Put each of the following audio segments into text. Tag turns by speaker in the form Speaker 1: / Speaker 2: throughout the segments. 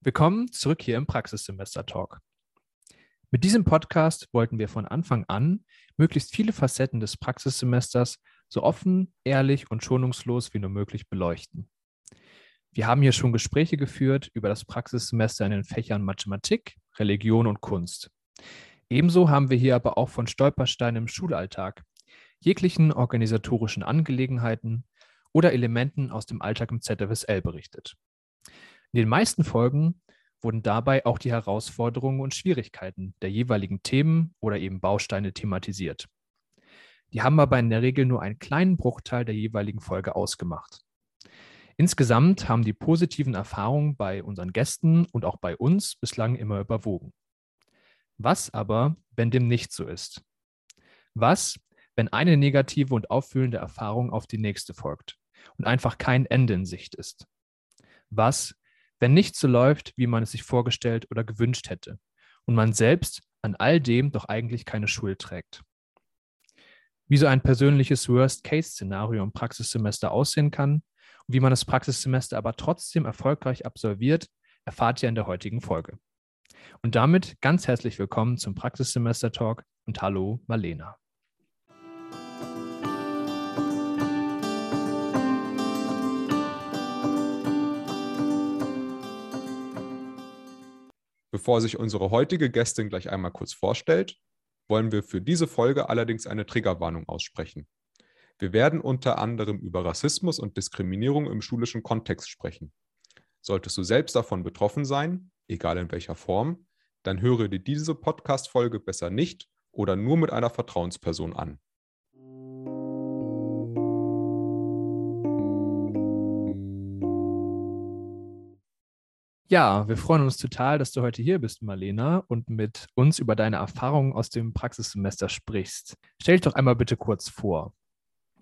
Speaker 1: Willkommen zurück hier im Praxissemester Talk. Mit diesem Podcast wollten wir von Anfang an möglichst viele Facetten des Praxissemesters so offen, ehrlich und schonungslos wie nur möglich beleuchten. Wir haben hier schon Gespräche geführt über das Praxissemester in den Fächern Mathematik, Religion und Kunst. Ebenso haben wir hier aber auch von Stolpersteinen im Schulalltag, jeglichen organisatorischen Angelegenheiten oder Elementen aus dem Alltag im ZFSL berichtet. In den meisten Folgen wurden dabei auch die Herausforderungen und Schwierigkeiten der jeweiligen Themen oder eben Bausteine thematisiert. Die haben aber in der Regel nur einen kleinen Bruchteil der jeweiligen Folge ausgemacht. Insgesamt haben die positiven Erfahrungen bei unseren Gästen und auch bei uns bislang immer überwogen. Was aber, wenn dem nicht so ist? Was, wenn eine negative und auffüllende Erfahrung auf die nächste folgt und einfach kein Ende in Sicht ist? Was, wenn nichts so läuft, wie man es sich vorgestellt oder gewünscht hätte und man selbst an all dem doch eigentlich keine Schuld trägt. Wie so ein persönliches Worst-Case-Szenario im Praxissemester aussehen kann und wie man das Praxissemester aber trotzdem erfolgreich absolviert, erfahrt ihr in der heutigen Folge. Und damit ganz herzlich willkommen zum Praxissemester-Talk und hallo Marlena.
Speaker 2: Bevor sich unsere heutige Gästin gleich einmal kurz vorstellt, wollen wir für diese Folge allerdings eine Triggerwarnung aussprechen. Wir werden unter anderem über Rassismus und Diskriminierung im schulischen Kontext sprechen. Solltest du selbst davon betroffen sein, egal in welcher Form, dann höre dir diese Podcast-Folge besser nicht oder nur mit einer Vertrauensperson an.
Speaker 1: Ja, wir freuen uns total, dass du heute hier bist, Marlena, und mit uns über deine Erfahrungen aus dem Praxissemester sprichst. Stell dich doch einmal bitte kurz vor.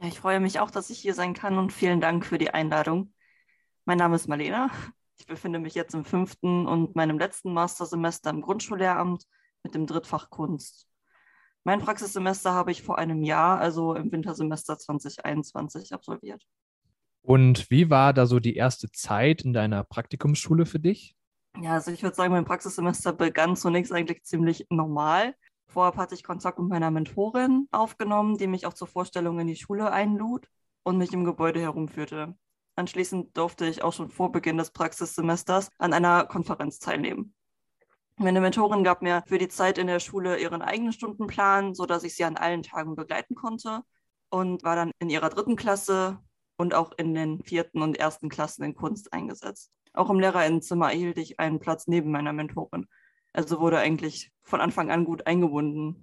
Speaker 3: Ja, ich freue mich auch, dass ich hier sein kann und vielen Dank für die Einladung. Mein Name ist Marlena. Ich befinde mich jetzt im fünften und meinem letzten Mastersemester im Grundschullehramt mit dem Drittfach Kunst. Mein Praxissemester habe ich vor einem Jahr, also im Wintersemester 2021, absolviert.
Speaker 1: Und wie war da so die erste Zeit in deiner Praktikumsschule für dich?
Speaker 3: Ja, also ich würde sagen, mein Praxissemester begann zunächst eigentlich ziemlich normal. Vorab hatte ich Kontakt mit meiner Mentorin aufgenommen, die mich auch zur Vorstellung in die Schule einlud und mich im Gebäude herumführte. Anschließend durfte ich auch schon vor Beginn des Praxissemesters an einer Konferenz teilnehmen. Meine Mentorin gab mir für die Zeit in der Schule ihren eigenen Stundenplan, sodass ich sie an allen Tagen begleiten konnte und war dann in ihrer dritten Klasse und auch in den vierten und ersten Klassen in Kunst eingesetzt. Auch im Lehrerinnenzimmer erhielt ich einen Platz neben meiner Mentorin. Also wurde eigentlich von Anfang an gut eingebunden.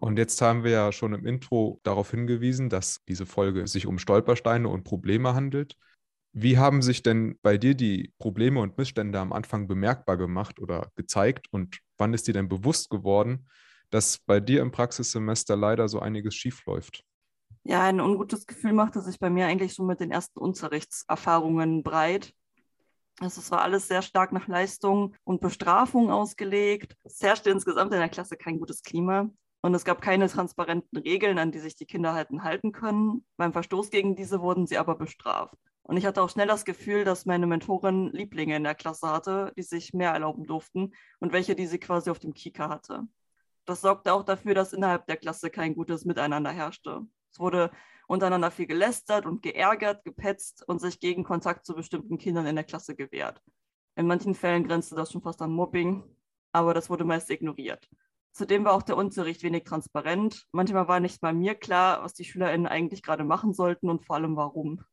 Speaker 2: Und jetzt haben wir ja schon im Intro darauf hingewiesen, dass diese Folge sich um Stolpersteine und Probleme handelt. Wie haben sich denn bei dir die Probleme und Missstände am Anfang bemerkbar gemacht oder gezeigt und wann ist dir denn bewusst geworden, dass bei dir im Praxissemester leider so einiges schiefläuft?
Speaker 3: Ja, ein ungutes Gefühl machte sich bei mir eigentlich schon mit den ersten Unterrichtserfahrungen breit. Also es war alles sehr stark nach Leistung und Bestrafung ausgelegt. Es herrschte insgesamt in der Klasse kein gutes Klima. Und es gab keine transparenten Regeln, an die sich die Kinder halten, halten können. Beim Verstoß gegen diese wurden sie aber bestraft. Und ich hatte auch schnell das Gefühl, dass meine Mentorin Lieblinge in der Klasse hatte, die sich mehr erlauben durften und welche, die sie quasi auf dem Kieker hatte. Das sorgte auch dafür, dass innerhalb der Klasse kein gutes Miteinander herrschte. Es wurde untereinander viel gelästert und geärgert, gepetzt und sich gegen Kontakt zu bestimmten Kindern in der Klasse gewehrt. In manchen Fällen grenzte das schon fast an Mobbing, aber das wurde meist ignoriert. Zudem war auch der Unterricht wenig transparent. Manchmal war nicht mal mir klar, was die SchülerInnen eigentlich gerade machen sollten und vor allem warum.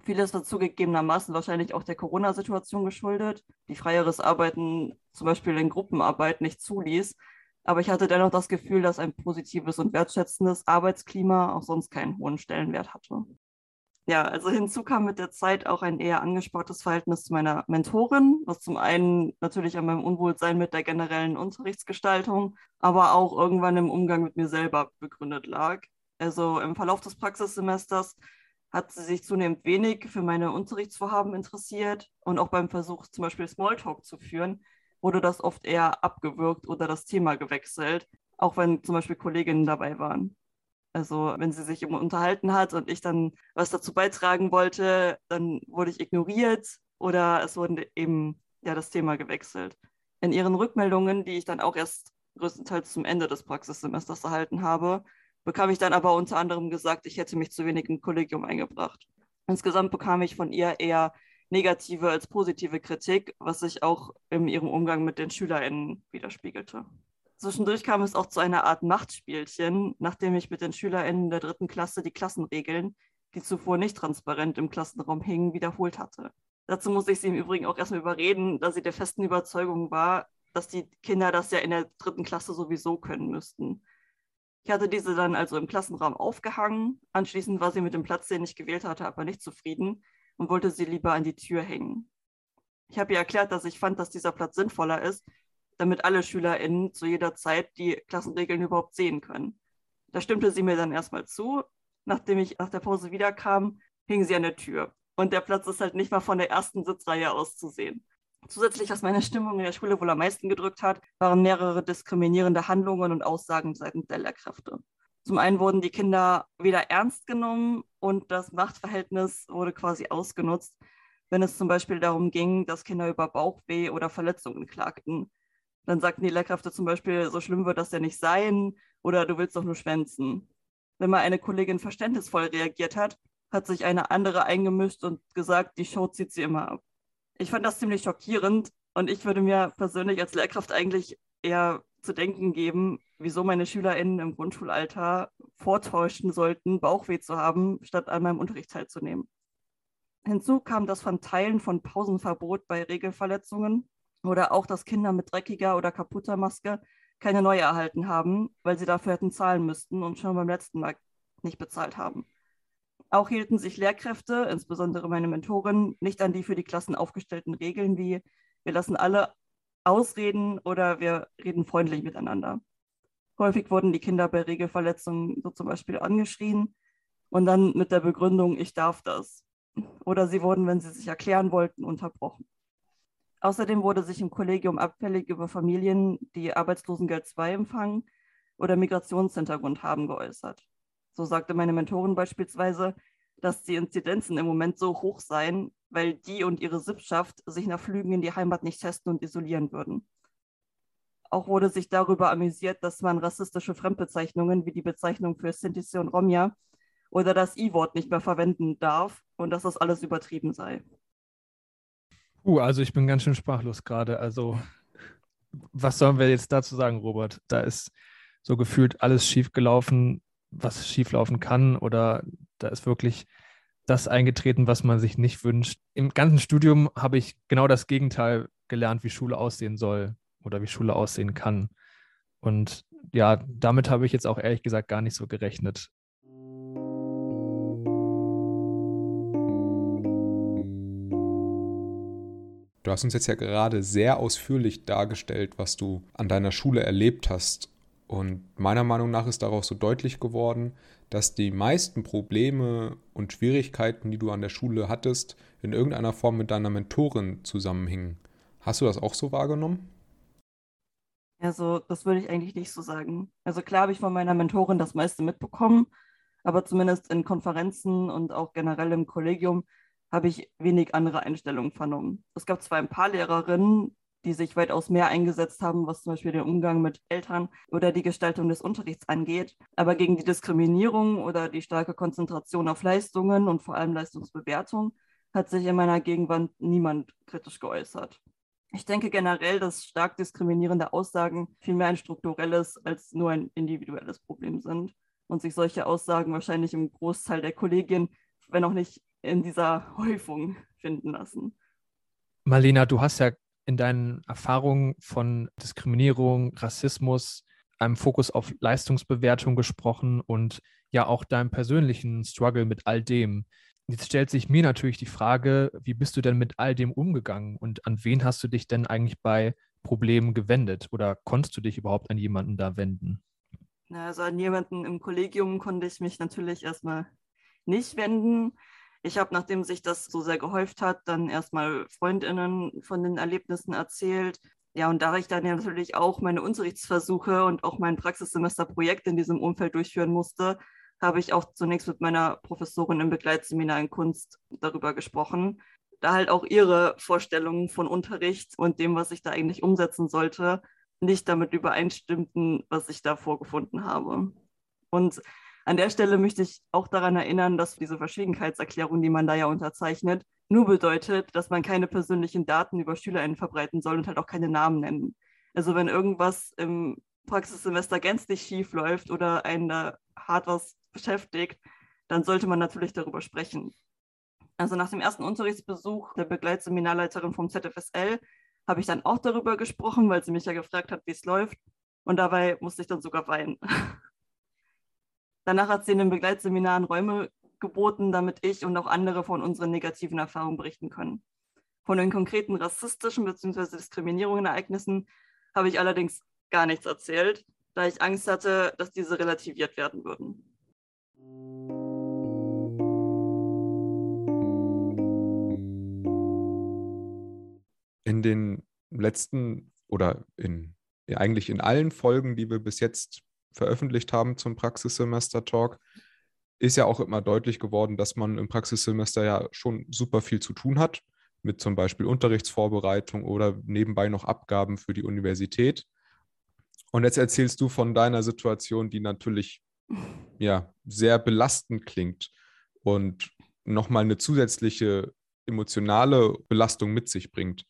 Speaker 3: Vieles war zugegebenermaßen wahrscheinlich auch der Corona-Situation geschuldet, die freieres Arbeiten, zum Beispiel in Gruppenarbeit, nicht zuließ aber ich hatte dennoch das Gefühl, dass ein positives und wertschätzendes Arbeitsklima auch sonst keinen hohen Stellenwert hatte. Ja, also hinzu kam mit der Zeit auch ein eher angespanntes Verhältnis zu meiner Mentorin, was zum einen natürlich an meinem Unwohlsein mit der generellen Unterrichtsgestaltung, aber auch irgendwann im Umgang mit mir selber begründet lag. Also im Verlauf des Praxissemesters hat sie sich zunehmend wenig für meine Unterrichtsvorhaben interessiert und auch beim Versuch, zum Beispiel Smalltalk zu führen, wurde das oft eher abgewürgt oder das Thema gewechselt, auch wenn zum Beispiel Kolleginnen dabei waren. Also wenn sie sich unterhalten hat und ich dann was dazu beitragen wollte, dann wurde ich ignoriert oder es wurden eben ja das Thema gewechselt. In ihren Rückmeldungen, die ich dann auch erst größtenteils zum Ende des Praxissemesters erhalten habe, bekam ich dann aber unter anderem gesagt, ich hätte mich zu wenig im Kollegium eingebracht. Insgesamt bekam ich von ihr eher negative als positive Kritik, was sich auch in ihrem Umgang mit den SchülerInnen widerspiegelte. Zwischendurch kam es auch zu einer Art Machtspielchen, nachdem ich mit den SchülerInnen der dritten Klasse die Klassenregeln, die zuvor nicht transparent im Klassenraum hingen, wiederholt hatte. Dazu musste ich sie im Übrigen auch erstmal überreden, da sie der festen Überzeugung war, dass die Kinder das ja in der dritten Klasse sowieso können müssten. Ich hatte diese dann also im Klassenraum aufgehangen. Anschließend war sie mit dem Platz, den ich gewählt hatte, aber nicht zufrieden und wollte sie lieber an die Tür hängen. Ich habe ihr erklärt, dass ich fand, dass dieser Platz sinnvoller ist, damit alle SchülerInnen zu jeder Zeit die Klassenregeln überhaupt sehen können. Da stimmte sie mir dann erstmal zu. Nachdem ich nach der Pause wiederkam, hing sie an der Tür. Und der Platz ist halt nicht mal von der ersten Sitzreihe aus zu sehen. Zusätzlich, was meine Stimmung in der Schule wohl am meisten gedrückt hat, waren mehrere diskriminierende Handlungen und Aussagen seitens der Lehrkräfte. Zum einen wurden die Kinder weder ernst genommen und das Machtverhältnis wurde quasi ausgenutzt, wenn es zum Beispiel darum ging, dass Kinder über Bauchweh oder Verletzungen klagten. Dann sagten die Lehrkräfte zum Beispiel, so schlimm wird das ja nicht sein oder du willst doch nur schwänzen. Wenn mal eine Kollegin verständnisvoll reagiert hat, hat sich eine andere eingemischt und gesagt, die Show zieht sie immer ab. Ich fand das ziemlich schockierend und ich würde mir persönlich als Lehrkraft eigentlich eher zu denken geben, wieso meine SchülerInnen im Grundschulalter vortäuschen sollten, Bauchweh zu haben, statt an meinem Unterricht teilzunehmen. Hinzu kam das Verteilen von Pausenverbot bei Regelverletzungen oder auch, dass Kinder mit dreckiger oder kaputter Maske keine neue erhalten haben, weil sie dafür hätten zahlen müssten und schon beim letzten Mal nicht bezahlt haben. Auch hielten sich Lehrkräfte, insbesondere meine Mentorin, nicht an die für die Klassen aufgestellten Regeln wie wir lassen alle ausreden oder wir reden freundlich miteinander. Häufig wurden die Kinder bei Regelverletzungen so zum Beispiel angeschrien und dann mit der Begründung, ich darf das. Oder sie wurden, wenn sie sich erklären wollten, unterbrochen. Außerdem wurde sich im Kollegium abfällig über Familien, die Arbeitslosengeld II empfangen oder Migrationshintergrund haben, geäußert. So sagte meine Mentorin beispielsweise, dass die Inzidenzen im Moment so hoch seien, weil die und ihre Sippschaft sich nach Flügen in die Heimat nicht testen und isolieren würden. Auch wurde sich darüber amüsiert, dass man rassistische Fremdbezeichnungen wie die Bezeichnung für Sinti und Romja oder das I-Wort nicht mehr verwenden darf und dass das alles übertrieben sei.
Speaker 1: Uh, also ich bin ganz schön sprachlos gerade. Also was sollen wir jetzt dazu sagen, Robert? Da ist so gefühlt alles schiefgelaufen was schieflaufen kann oder da ist wirklich das eingetreten, was man sich nicht wünscht. Im ganzen Studium habe ich genau das Gegenteil gelernt, wie Schule aussehen soll oder wie Schule aussehen kann. Und ja, damit habe ich jetzt auch ehrlich gesagt gar nicht so gerechnet.
Speaker 2: Du hast uns jetzt ja gerade sehr ausführlich dargestellt, was du an deiner Schule erlebt hast. Und meiner Meinung nach ist daraus so deutlich geworden, dass die meisten Probleme und Schwierigkeiten, die du an der Schule hattest, in irgendeiner Form mit deiner Mentorin zusammenhingen. Hast du das auch so wahrgenommen?
Speaker 3: Also, das würde ich eigentlich nicht so sagen. Also klar habe ich von meiner Mentorin das meiste mitbekommen, aber zumindest in Konferenzen und auch generell im Kollegium habe ich wenig andere Einstellungen vernommen. Es gab zwar ein paar Lehrerinnen, die sich weitaus mehr eingesetzt haben, was zum Beispiel den Umgang mit Eltern oder die Gestaltung des Unterrichts angeht. Aber gegen die Diskriminierung oder die starke Konzentration auf Leistungen und vor allem Leistungsbewertung hat sich in meiner Gegenwart niemand kritisch geäußert. Ich denke generell, dass stark diskriminierende Aussagen vielmehr ein strukturelles als nur ein individuelles Problem sind und sich solche Aussagen wahrscheinlich im Großteil der Kollegien, wenn auch nicht in dieser Häufung, finden lassen.
Speaker 1: Marlena, du hast ja in deinen Erfahrungen von Diskriminierung, Rassismus, einem Fokus auf Leistungsbewertung gesprochen und ja auch deinem persönlichen Struggle mit all dem. Jetzt stellt sich mir natürlich die Frage, wie bist du denn mit all dem umgegangen und an wen hast du dich denn eigentlich bei Problemen gewendet oder konntest du dich überhaupt an jemanden da wenden?
Speaker 3: Also an jemanden im Kollegium konnte ich mich natürlich erstmal nicht wenden. Ich habe, nachdem sich das so sehr gehäuft hat, dann erstmal Freundinnen von den Erlebnissen erzählt. Ja, und da ich dann ja natürlich auch meine Unterrichtsversuche und auch mein Praxissemesterprojekt in diesem Umfeld durchführen musste, habe ich auch zunächst mit meiner Professorin im Begleitseminar in Kunst darüber gesprochen. da halt auch ihre Vorstellungen von Unterricht und dem, was ich da eigentlich umsetzen sollte, nicht damit übereinstimmten, was ich da vorgefunden habe. Und an der Stelle möchte ich auch daran erinnern, dass diese Verschwiegenheitserklärung, die man da ja unterzeichnet, nur bedeutet, dass man keine persönlichen Daten über SchülerInnen verbreiten soll und halt auch keine Namen nennen. Also wenn irgendwas im Praxissemester gänzlich schief läuft oder einen da hart was beschäftigt, dann sollte man natürlich darüber sprechen. Also nach dem ersten Unterrichtsbesuch der Begleitseminarleiterin vom ZFSL habe ich dann auch darüber gesprochen, weil sie mich ja gefragt hat, wie es läuft. Und dabei musste ich dann sogar weinen. Danach hat sie in den Begleitseminaren Räume geboten, damit ich und auch andere von unseren negativen Erfahrungen berichten können. Von den konkreten rassistischen bzw. diskriminierenden Ereignissen habe ich allerdings gar nichts erzählt, da ich Angst hatte, dass diese relativiert werden würden.
Speaker 2: In den letzten oder in eigentlich in allen Folgen, die wir bis jetzt veröffentlicht haben zum Praxissemester-Talk, ist ja auch immer deutlich geworden, dass man im Praxissemester ja schon super viel zu tun hat, mit zum Beispiel Unterrichtsvorbereitung oder nebenbei noch Abgaben für die Universität. Und jetzt erzählst du von deiner Situation, die natürlich ja sehr belastend klingt und nochmal eine zusätzliche emotionale Belastung mit sich bringt.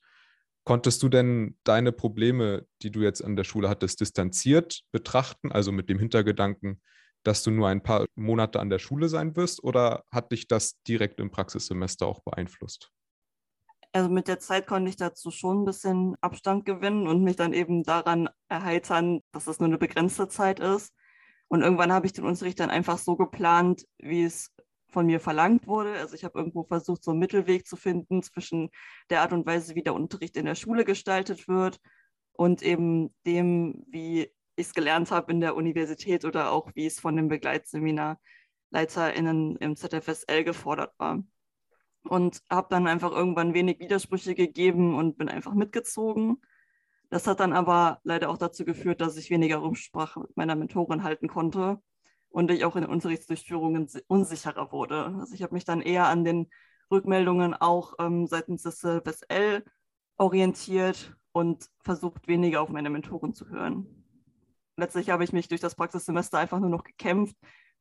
Speaker 2: Konntest du denn deine Probleme, die du jetzt an der Schule hattest, distanziert betrachten, also mit dem Hintergedanken, dass du nur ein paar Monate an der Schule sein wirst, oder hat dich das direkt im Praxissemester auch beeinflusst?
Speaker 3: Also mit der Zeit konnte ich dazu schon ein bisschen Abstand gewinnen und mich dann eben daran erheitern, dass es nur eine begrenzte Zeit ist. Und irgendwann habe ich den Unterricht dann einfach so geplant, wie es von mir verlangt wurde. Also ich habe irgendwo versucht, so einen Mittelweg zu finden zwischen der Art und Weise, wie der Unterricht in der Schule gestaltet wird und eben dem, wie ich es gelernt habe in der Universität oder auch wie es von den BegleitseminarleiterInnen im ZFSL gefordert war. Und habe dann einfach irgendwann wenig Widersprüche gegeben und bin einfach mitgezogen. Das hat dann aber leider auch dazu geführt, dass ich weniger Rücksprache mit meiner Mentorin halten konnte und ich auch in Unterrichtsdurchführungen unsicherer wurde. Also ich habe mich dann eher an den Rückmeldungen auch ähm, seitens des BSL orientiert und versucht, weniger auf meine Mentoren zu hören. Letztlich habe ich mich durch das Praxissemester einfach nur noch gekämpft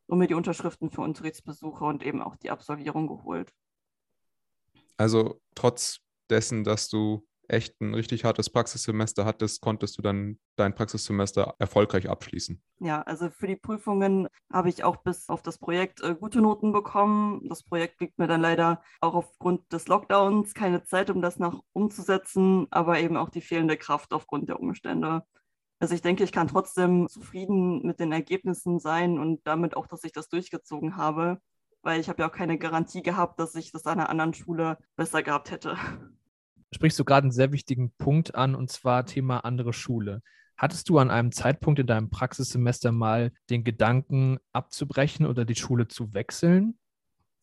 Speaker 3: und mir die Unterschriften für Unterrichtsbesuche und eben auch die Absolvierung geholt.
Speaker 2: Also trotz dessen, dass du echt ein richtig hartes Praxissemester hattest, konntest du dann dein Praxissemester erfolgreich abschließen.
Speaker 3: Ja, also für die Prüfungen habe ich auch bis auf das Projekt äh, gute Noten bekommen. Das Projekt liegt mir dann leider auch aufgrund des Lockdowns keine Zeit, um das noch umzusetzen, aber eben auch die fehlende Kraft aufgrund der Umstände. Also ich denke, ich kann trotzdem zufrieden mit den Ergebnissen sein und damit auch, dass ich das durchgezogen habe, weil ich habe ja auch keine Garantie gehabt, dass ich das an einer anderen Schule besser gehabt hätte
Speaker 1: sprichst du gerade einen sehr wichtigen Punkt an, und zwar Thema andere Schule. Hattest du an einem Zeitpunkt in deinem Praxissemester mal den Gedanken abzubrechen oder die Schule zu wechseln?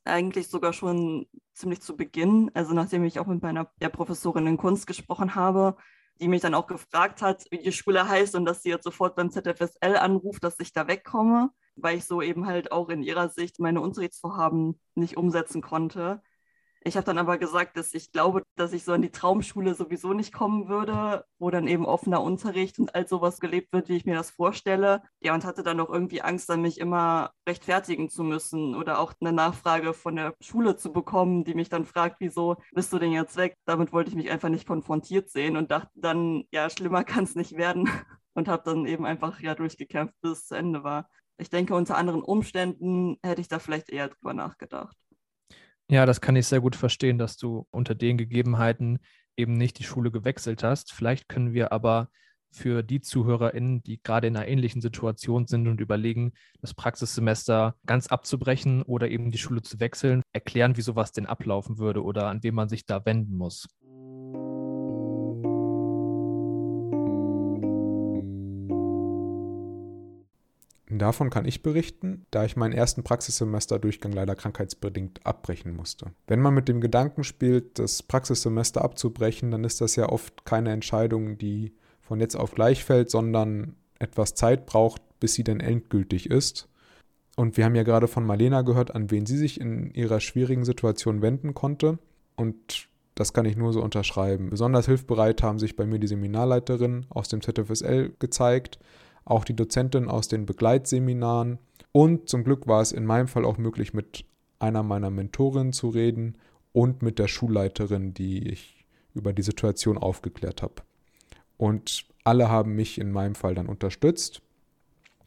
Speaker 3: Eigentlich sogar schon ziemlich zu Beginn. Also nachdem ich auch mit meiner ja, Professorin in Kunst gesprochen habe, die mich dann auch gefragt hat, wie die Schule heißt und dass sie jetzt sofort beim ZFSL anruft, dass ich da wegkomme, weil ich so eben halt auch in ihrer Sicht meine Unterrichtsvorhaben nicht umsetzen konnte. Ich habe dann aber gesagt, dass ich glaube, dass ich so an die Traumschule sowieso nicht kommen würde, wo dann eben offener Unterricht und all sowas gelebt wird, wie ich mir das vorstelle. Ja, und hatte dann auch irgendwie Angst, dann mich immer rechtfertigen zu müssen oder auch eine Nachfrage von der Schule zu bekommen, die mich dann fragt, wieso bist du denn jetzt weg? Damit wollte ich mich einfach nicht konfrontiert sehen und dachte dann, ja, schlimmer kann es nicht werden und habe dann eben einfach ja durchgekämpft, bis es zu Ende war. Ich denke, unter anderen Umständen hätte ich da vielleicht eher drüber nachgedacht.
Speaker 1: Ja, das kann ich sehr gut verstehen, dass du unter den Gegebenheiten eben nicht die Schule gewechselt hast. Vielleicht können wir aber für die ZuhörerInnen, die gerade in einer ähnlichen Situation sind und überlegen, das Praxissemester ganz abzubrechen oder eben die Schule zu wechseln, erklären, wie sowas denn ablaufen würde oder an wen man sich da wenden muss.
Speaker 2: Davon kann ich berichten, da ich meinen ersten Praxissemesterdurchgang leider krankheitsbedingt abbrechen musste. Wenn man mit dem Gedanken spielt, das Praxissemester abzubrechen, dann ist das ja oft keine Entscheidung, die von jetzt auf gleich fällt, sondern etwas Zeit braucht, bis sie dann endgültig ist. Und wir haben ja gerade von Marlena gehört, an wen sie sich in ihrer schwierigen Situation wenden konnte. Und Das kann ich nur so unterschreiben. Besonders hilfbereit haben sich bei mir die Seminarleiterinnen aus dem ZFSL gezeigt, auch die Dozentin aus den Begleitseminaren. Und zum Glück war es in meinem Fall auch möglich, mit einer meiner Mentorinnen zu reden und mit der Schulleiterin, die ich über die Situation aufgeklärt habe. Und alle haben mich in meinem Fall dann unterstützt.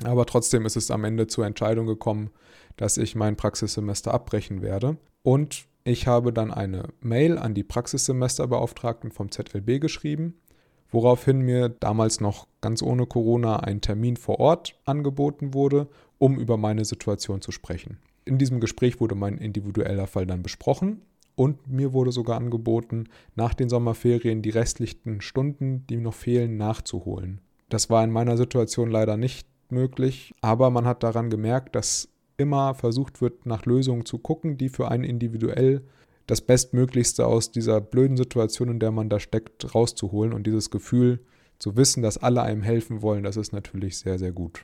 Speaker 2: Aber trotzdem ist es am Ende zur Entscheidung gekommen, dass ich mein Praxissemester abbrechen werde. Und ich habe dann eine Mail an die Praxissemesterbeauftragten vom ZLB geschrieben, woraufhin mir damals noch ganz ohne Corona ein Termin vor Ort angeboten wurde, um über meine Situation zu sprechen. In diesem Gespräch wurde mein individueller Fall dann besprochen und mir wurde sogar angeboten, nach den Sommerferien die restlichen Stunden, die noch fehlen, nachzuholen. Das war in meiner Situation leider nicht möglich, aber man hat daran gemerkt, dass immer versucht wird, nach Lösungen zu gucken, die für einen individuell das Bestmöglichste aus dieser blöden Situation, in der man da steckt, rauszuholen. Und dieses Gefühl zu wissen, dass alle einem helfen wollen, das ist natürlich sehr, sehr gut.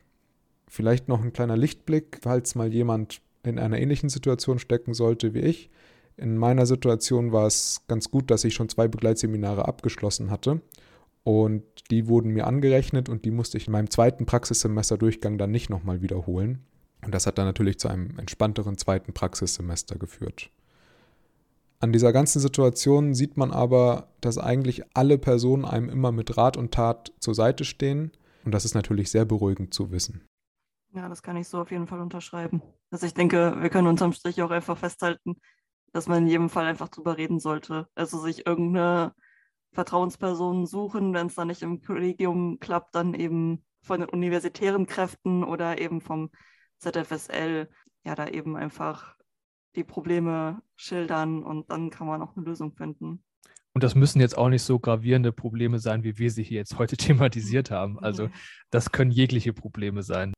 Speaker 2: Vielleicht noch ein kleiner Lichtblick, falls mal jemand in einer ähnlichen Situation stecken sollte wie ich. In meiner Situation war es ganz gut, dass ich schon zwei Begleitseminare abgeschlossen hatte. Und die wurden mir angerechnet und die musste ich in meinem zweiten Praxissemesterdurchgang dann nicht nochmal wiederholen. Und das hat dann natürlich zu einem entspannteren zweiten Praxissemester geführt. An dieser ganzen Situation sieht man aber, dass eigentlich alle Personen einem immer mit Rat und Tat zur Seite stehen. Und das ist natürlich sehr beruhigend zu wissen.
Speaker 3: Ja, das kann ich so auf jeden Fall unterschreiben. Also ich denke, wir können unterm Strich auch einfach festhalten, dass man in jedem Fall einfach drüber reden sollte. Also sich irgendeine Vertrauensperson suchen, wenn es dann nicht im Kollegium klappt, dann eben von den universitären Kräften oder eben vom ZFSL ja da eben einfach die Probleme schildern und dann kann man auch eine Lösung finden.
Speaker 1: Und das müssen jetzt auch nicht so gravierende Probleme sein, wie wir sie hier jetzt heute thematisiert haben. Also das können jegliche Probleme sein.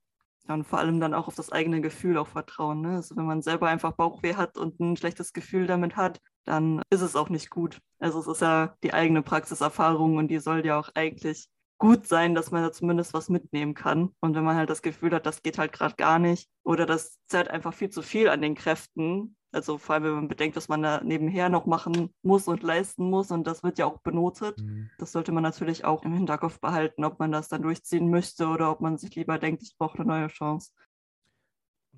Speaker 3: Ja, und vor allem dann auch auf das eigene Gefühl auch vertrauen. Ne? Also wenn man selber einfach Bauchweh hat und ein schlechtes Gefühl damit hat, dann ist es auch nicht gut. Also es ist ja die eigene Praxiserfahrung und die soll ja auch eigentlich gut sein, dass man da zumindest was mitnehmen kann. Und wenn man halt das Gefühl hat, das geht halt gerade gar nicht oder das zerrt einfach viel zu viel an den Kräften, also vor allem, wenn man bedenkt, was man da nebenher noch machen muss und leisten muss und das wird ja auch benotet. Mhm. Das sollte man natürlich auch im Hinterkopf behalten, ob man das dann durchziehen möchte oder ob man sich lieber denkt, ich brauche eine neue Chance.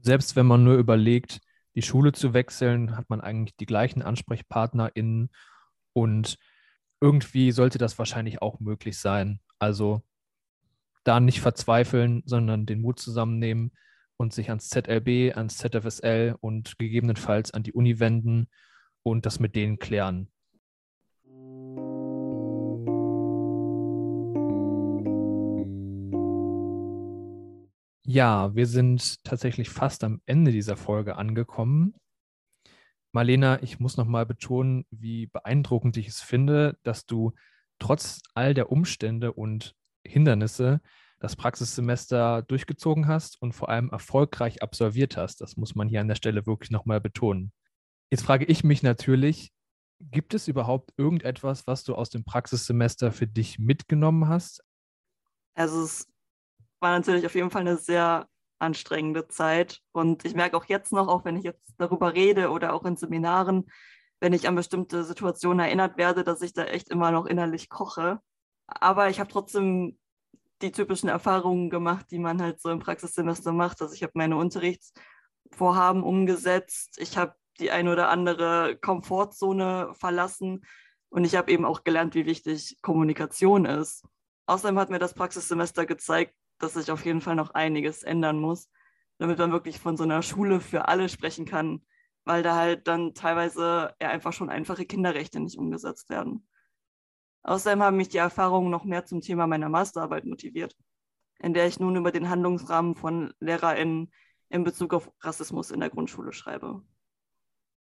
Speaker 1: Selbst wenn man nur überlegt, die Schule zu wechseln, hat man eigentlich die gleichen AnsprechpartnerInnen und irgendwie sollte das wahrscheinlich auch möglich sein. Also da nicht verzweifeln, sondern den Mut zusammennehmen und sich ans ZLB, ans ZFSL und gegebenenfalls an die Uni wenden und das mit denen klären. Ja, wir sind tatsächlich fast am Ende dieser Folge angekommen. Marlena, ich muss nochmal betonen, wie beeindruckend ich es finde, dass du trotz all der Umstände und Hindernisse das Praxissemester durchgezogen hast und vor allem erfolgreich absolviert hast. Das muss man hier an der Stelle wirklich nochmal betonen. Jetzt frage ich mich natürlich, gibt es überhaupt irgendetwas, was du aus dem Praxissemester für dich mitgenommen hast?
Speaker 3: Also es war natürlich auf jeden Fall eine sehr anstrengende Zeit und ich merke auch jetzt noch, auch wenn ich jetzt darüber rede oder auch in Seminaren, wenn ich an bestimmte Situationen erinnert werde, dass ich da echt immer noch innerlich koche. Aber ich habe trotzdem die typischen Erfahrungen gemacht, die man halt so im Praxissemester macht. Also ich habe meine Unterrichtsvorhaben umgesetzt, ich habe die ein oder andere Komfortzone verlassen und ich habe eben auch gelernt, wie wichtig Kommunikation ist. Außerdem hat mir das Praxissemester gezeigt, dass sich auf jeden Fall noch einiges ändern muss, damit man wirklich von so einer Schule für alle sprechen kann, weil da halt dann teilweise ja einfach schon einfache Kinderrechte nicht umgesetzt werden. Außerdem haben mich die Erfahrungen noch mehr zum Thema meiner Masterarbeit motiviert, in der ich nun über den Handlungsrahmen von LehrerInnen in Bezug auf Rassismus in der Grundschule schreibe.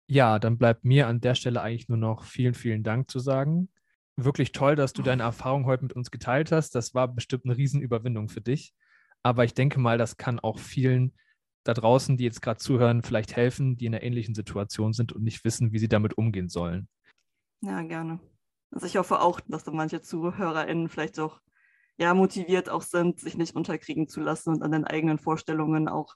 Speaker 1: Ja, dann bleibt mir an der Stelle eigentlich nur noch vielen, vielen Dank zu sagen. Wirklich toll, dass du deine Erfahrung heute mit uns geteilt hast. Das war bestimmt eine Riesenüberwindung für dich. Aber ich denke mal, das kann auch vielen da draußen, die jetzt gerade zuhören, vielleicht helfen, die in einer ähnlichen Situation sind und nicht wissen, wie sie damit umgehen sollen.
Speaker 3: Ja, gerne. Also ich hoffe auch, dass da manche ZuhörerInnen vielleicht auch ja, motiviert auch sind, sich nicht unterkriegen zu lassen und an den eigenen Vorstellungen auch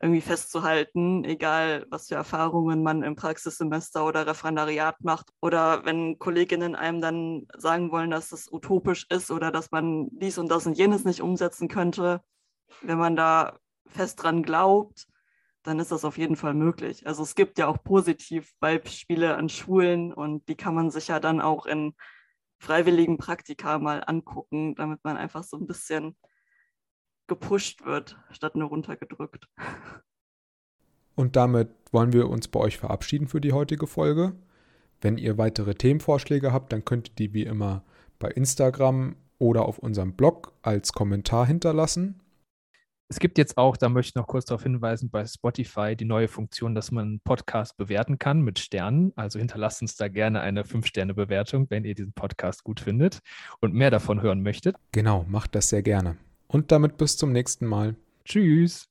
Speaker 3: irgendwie festzuhalten, egal was für Erfahrungen man im Praxissemester oder Referendariat macht. Oder wenn Kolleginnen einem dann sagen wollen, dass es utopisch ist oder dass man dies und das und jenes nicht umsetzen könnte, wenn man da fest dran glaubt, dann ist das auf jeden Fall möglich. Also es gibt ja auch positiv Beispiele an Schulen und die kann man sich ja dann auch in freiwilligen Praktika mal angucken, damit man einfach so ein bisschen gepusht wird, statt nur runtergedrückt.
Speaker 2: Und damit wollen wir uns bei euch verabschieden für die heutige Folge. Wenn ihr weitere Themenvorschläge habt, dann könnt ihr die wie immer bei Instagram oder auf unserem Blog als Kommentar hinterlassen.
Speaker 1: Es gibt jetzt auch, da möchte ich noch kurz darauf hinweisen, bei Spotify die neue Funktion, dass man Podcast bewerten kann mit Sternen. Also hinterlasst uns da gerne eine 5-Sterne-Bewertung, wenn ihr diesen Podcast gut findet und mehr davon hören möchtet.
Speaker 2: Genau, macht das sehr gerne. Und damit bis zum nächsten Mal.
Speaker 1: Tschüss.